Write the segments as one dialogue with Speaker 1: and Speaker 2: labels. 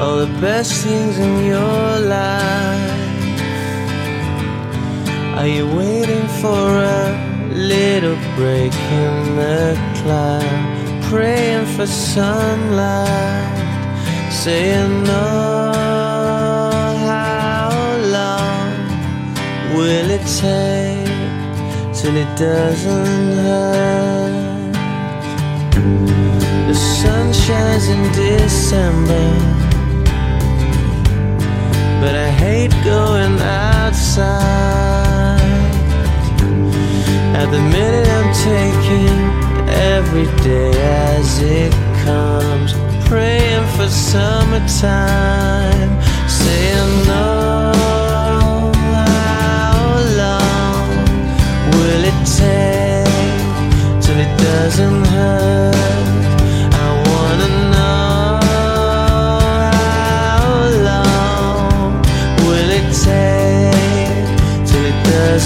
Speaker 1: All the best things in your life. Are you waiting for a little break in the cloud? Praying for sunlight, saying no. How long will it take till it doesn't hurt? The sun shines in December, but I hate going outside. At the minute, I'm taking every day as it comes, praying for summertime, saying no. How long will it take till it doesn't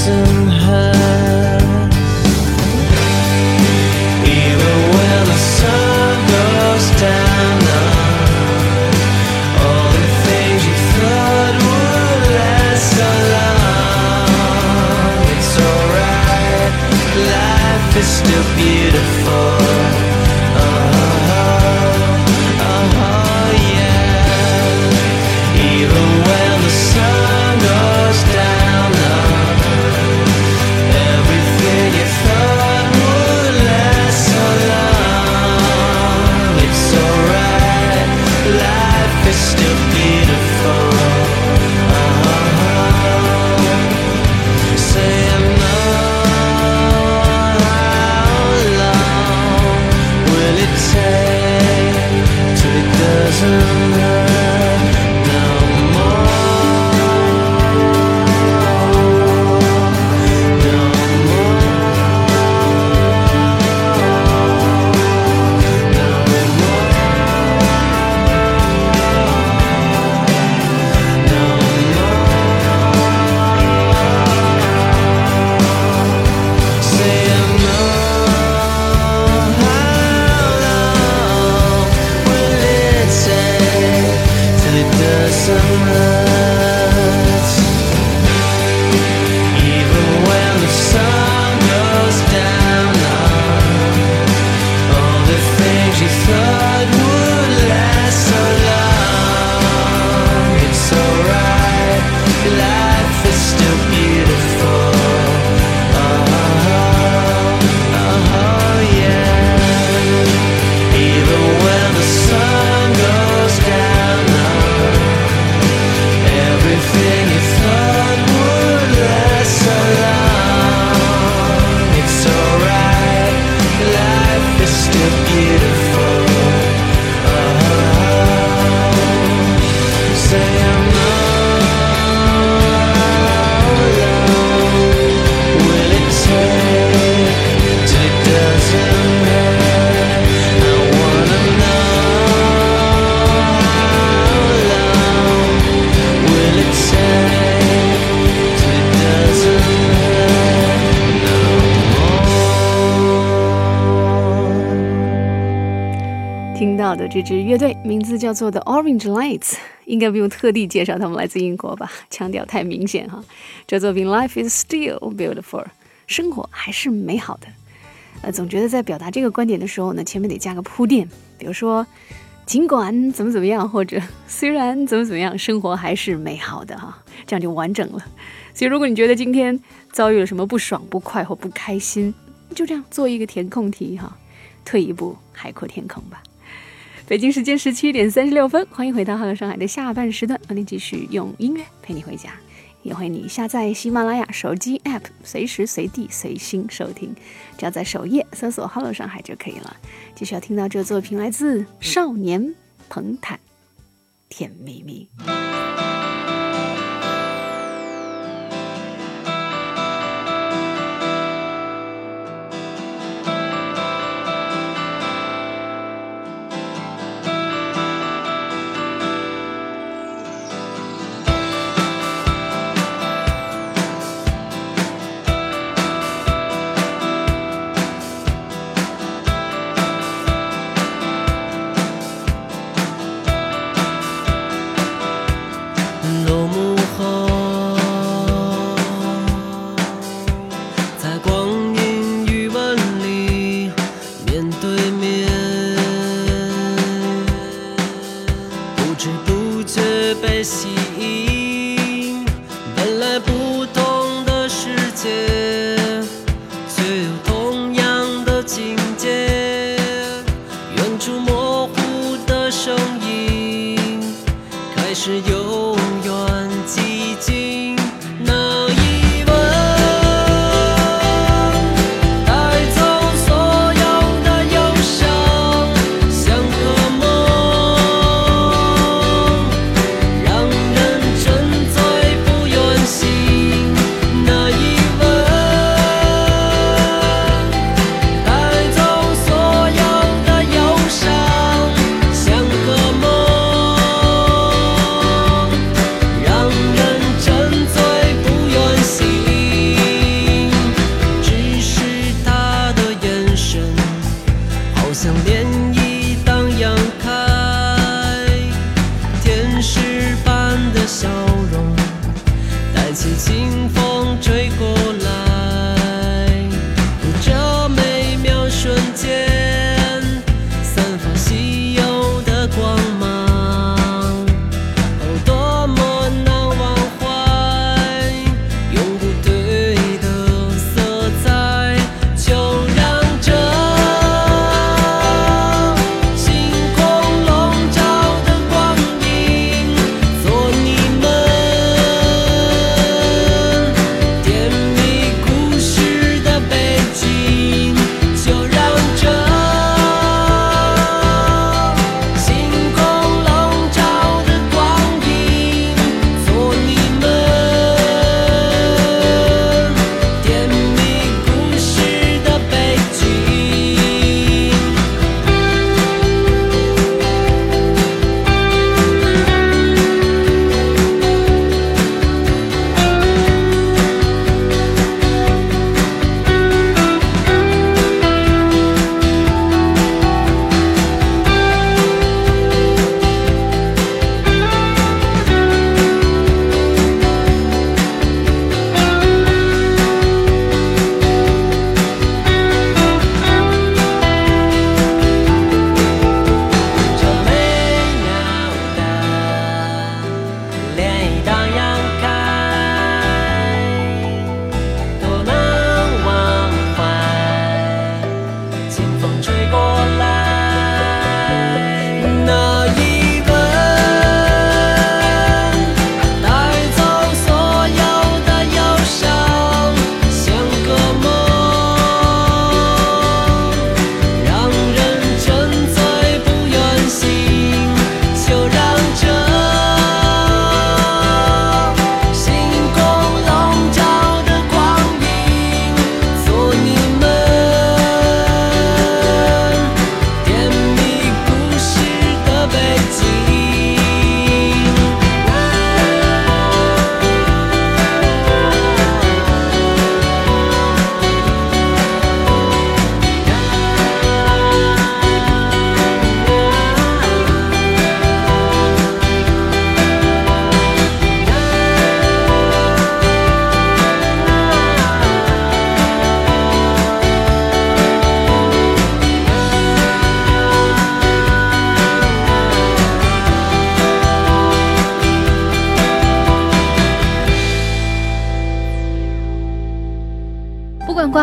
Speaker 1: and
Speaker 2: her 到的这支乐队名字叫做 The Orange Lights，应该不用特地介绍他们来自英国吧？腔调太明显哈。这作品 Life is still beautiful，生活还是美好的。呃，总觉得在表达这个观点的时候呢，前面得加个铺垫，比如说尽管怎么怎么样，或者虽然怎么怎么样，生活还是美好的哈，这样就完整了。所以，如果你觉得今天遭遇了什么不爽、不快或不开心，就这样做一个填空题哈，退一步海阔天空吧。北京时间十七点三十六分，欢迎回到《哈喽上海》的下半时段，让你继续用音乐陪你回家。也欢迎你下载喜马拉雅手机 APP，随时随地随心收听，只要在首页搜索《哈喽上海》就可以了。继续要听到这作品来自少年
Speaker 3: 彭坦，《甜蜜蜜》。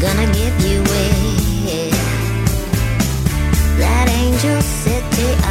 Speaker 4: Gonna give you it. That angel city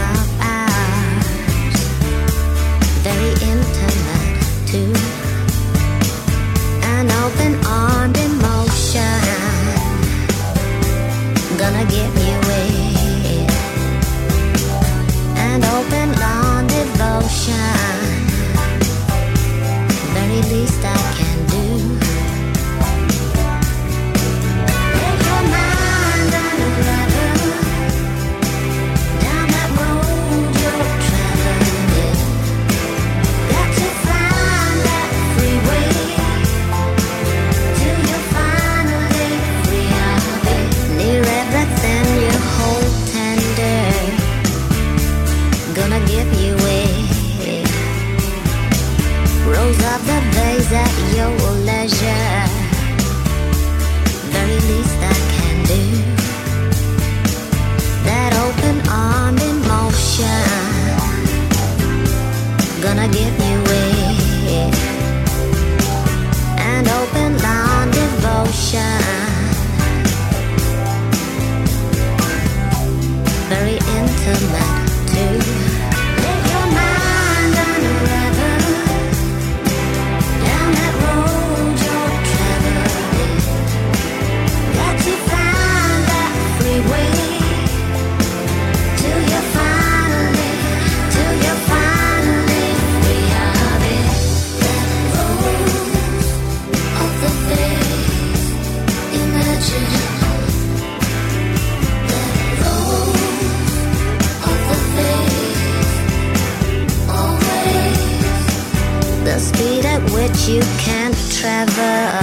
Speaker 4: you can't travel.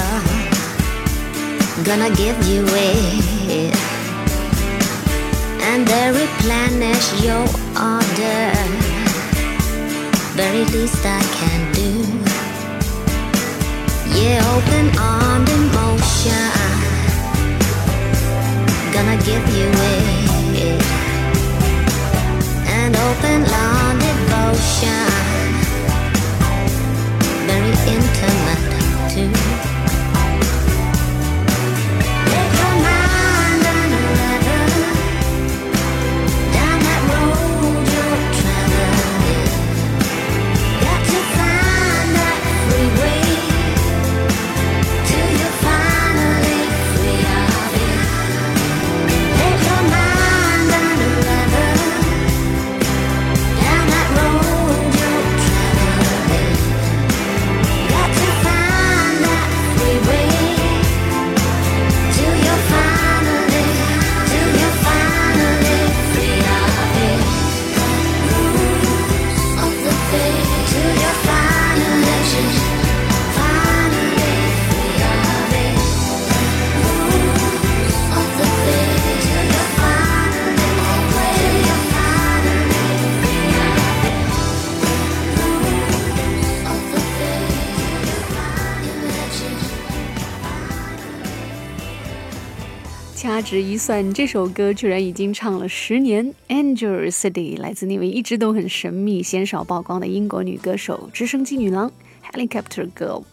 Speaker 4: Gonna give you it. And they replenish your order. Very least i can do. Yeah open armed emotion gonna give you it. And open lawn devotion
Speaker 2: 掐指一算，这首歌居然已经唱了十年。Angel City 来自那位一直都很神秘、鲜少曝光的英国女歌手直升机女郎 Helicopter Girl。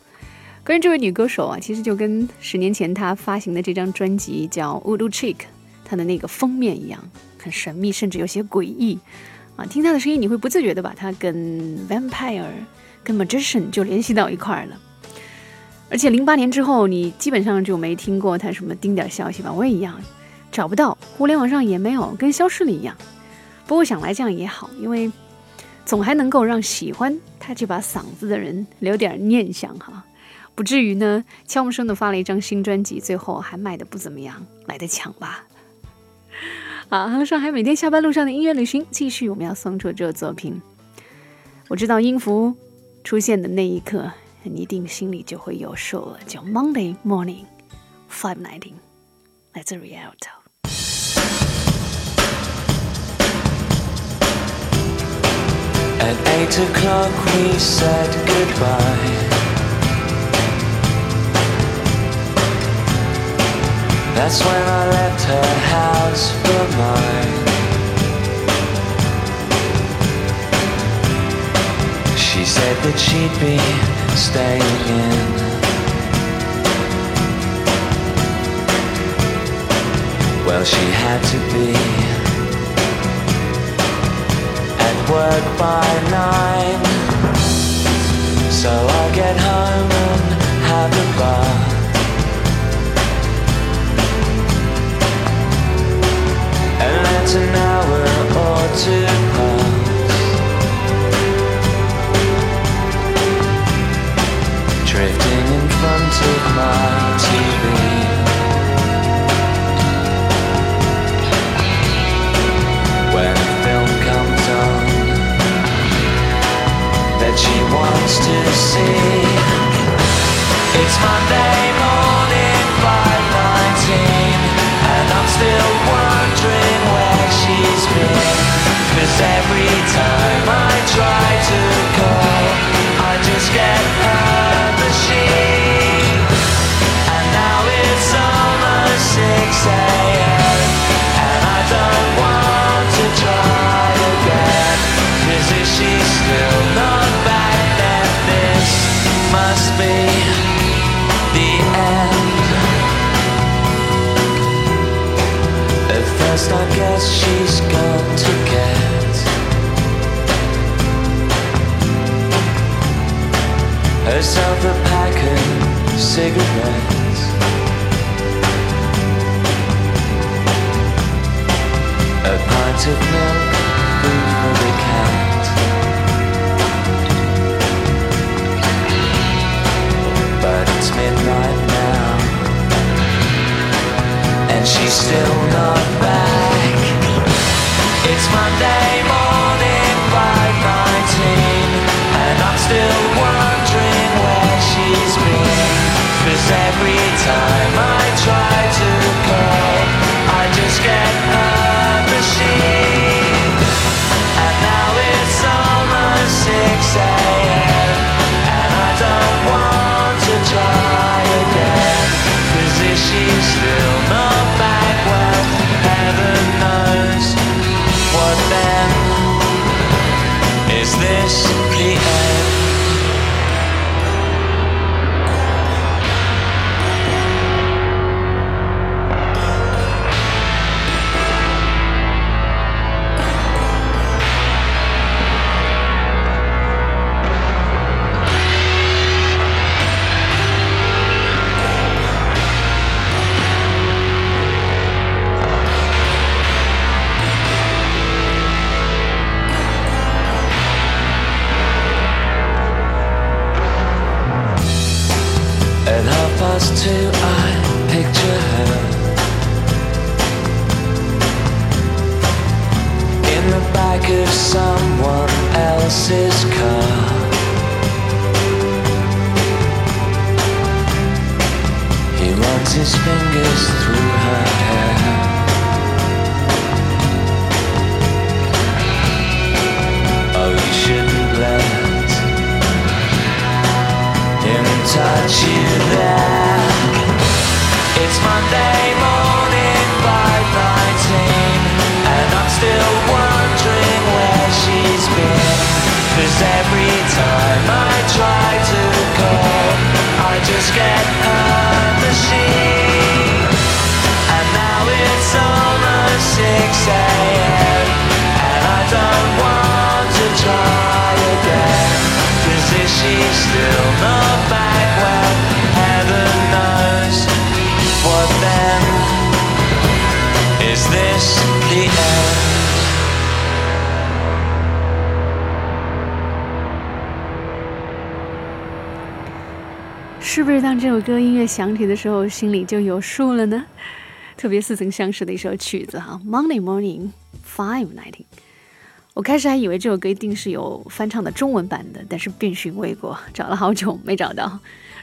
Speaker 2: 关于这位女歌手啊，其实就跟十年前她发行的这张专辑叫《Voodoo Chick》，她的那个封面一样，很神秘，甚至有些诡异啊。听她的声音，你会不自觉的把她跟 Vampire、跟 Magician 就联系到一块儿了。而且零八年之后，你基本上就没听过他什么丁点消息吧？我也一样，找不到，互联网上也没有，跟消失了一样。不过想来这样也好，因为总还能够让喜欢他这把嗓子的人留点念想哈，不至于呢悄无声的发了一张新专辑，最后还卖的不怎么样，来得抢吧。好上海，每天下班路上的音乐旅行，继续我们要送出这个作品。我知道音符出现的那一刻，你一定心里就会有数了，叫 Monday Morning Five Nineteen，来自 Rialto。
Speaker 5: At eight o'clock we said goodbye. That's when I left her house for mine. She said that she'd be staying in. Well, she had to be at work by nine. So I get home and have a bath. And that's an hour or two Drifting in front of my TV. When film comes on that she wants to see. It's Monday morning, 519, and I'm still wondering where she's been. Cause every time I herself a pack of cigarettes. A pint of milk, for the cat. But it's midnight now, and she's still not every time
Speaker 2: 是不是当这首歌音乐响起的时候，心里就有数了呢？特别似曾相识的一首曲子哈，《Monday Morning Five Nineteen》。我开始还以为这首歌一定是有翻唱的中文版的，但是遍寻未果，找了好久没找到，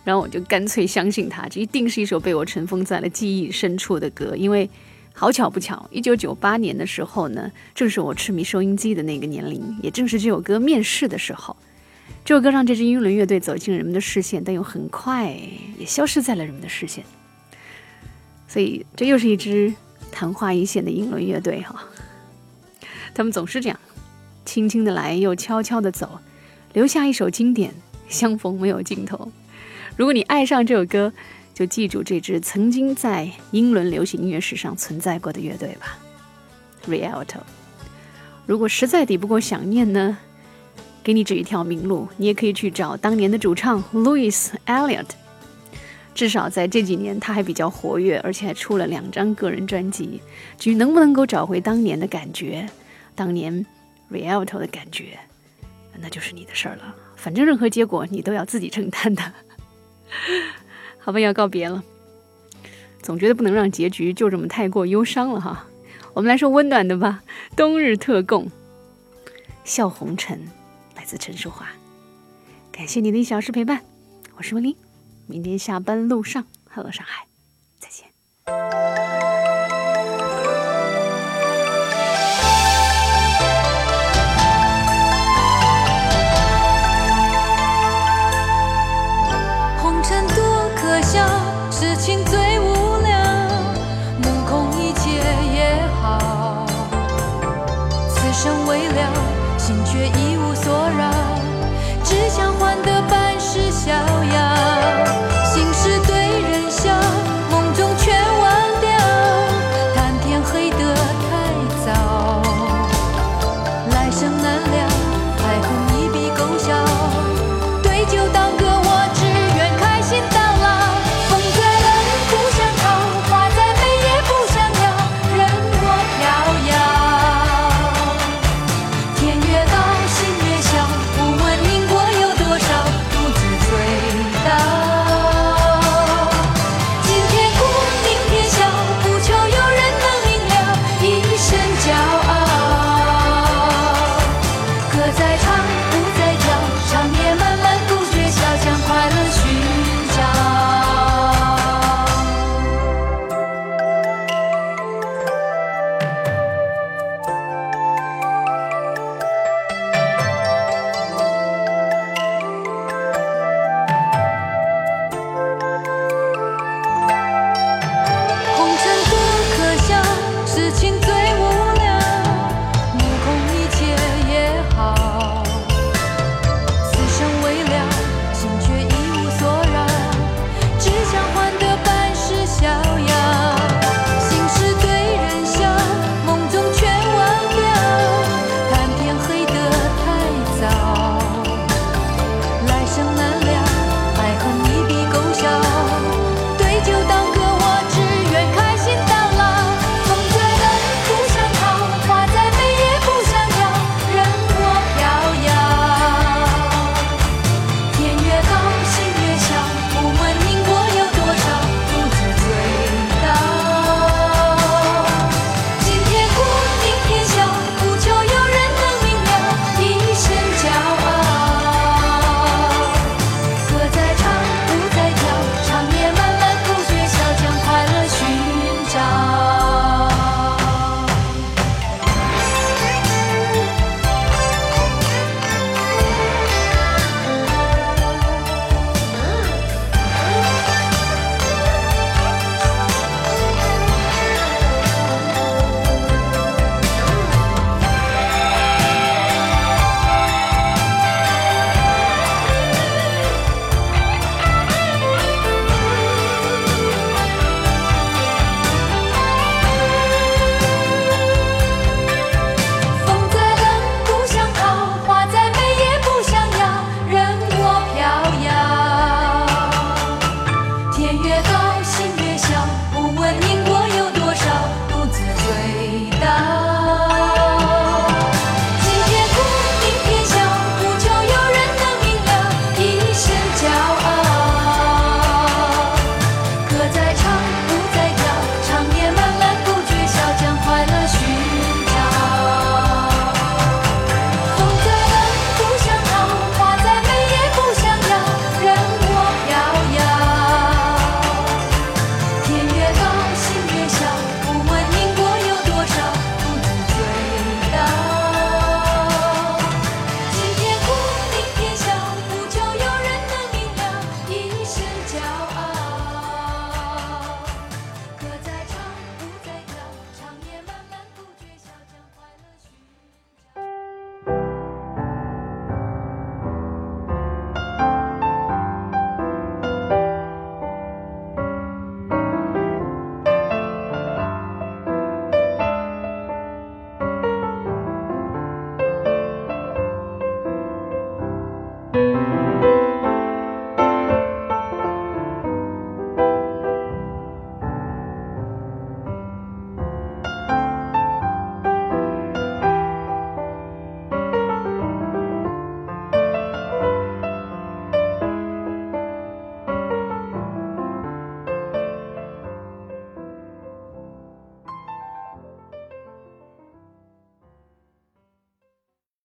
Speaker 2: 然后我就干脆相信它，这一定是一首被我尘封在了记忆深处的歌，因为好巧不巧，一九九八年的时候呢，正是我痴迷收音机的那个年龄，也正是这首歌面世的时候。这首歌让这支英伦乐队走进人们的视线，但又很快也消失在了人们的视线。所以，这又是一支昙花一现的英伦乐队哈。他们总是这样，轻轻的来，又悄悄的走，留下一首经典，相逢没有尽头。如果你爱上这首歌，就记住这支曾经在英伦流行音乐史上存在过的乐队吧，Rialto。如果实在抵不过想念呢，给你指一条明路，你也可以去找当年的主唱 Louis Elliot。至少在这几年，他还比较活跃，而且还出了两张个人专辑。至于能不能够找回当年的感觉，当年 Rialto 的感觉，那就是你的事儿了。反正任何结果你都要自己承担的。好吧，要告别了。总觉得不能让结局就这么太过忧伤了哈。我们来说温暖的吧，《冬日特供》，笑红尘，子辰说话。感谢你的一小时陪伴，我是文林。明天下班路上，Hello 上海，再见。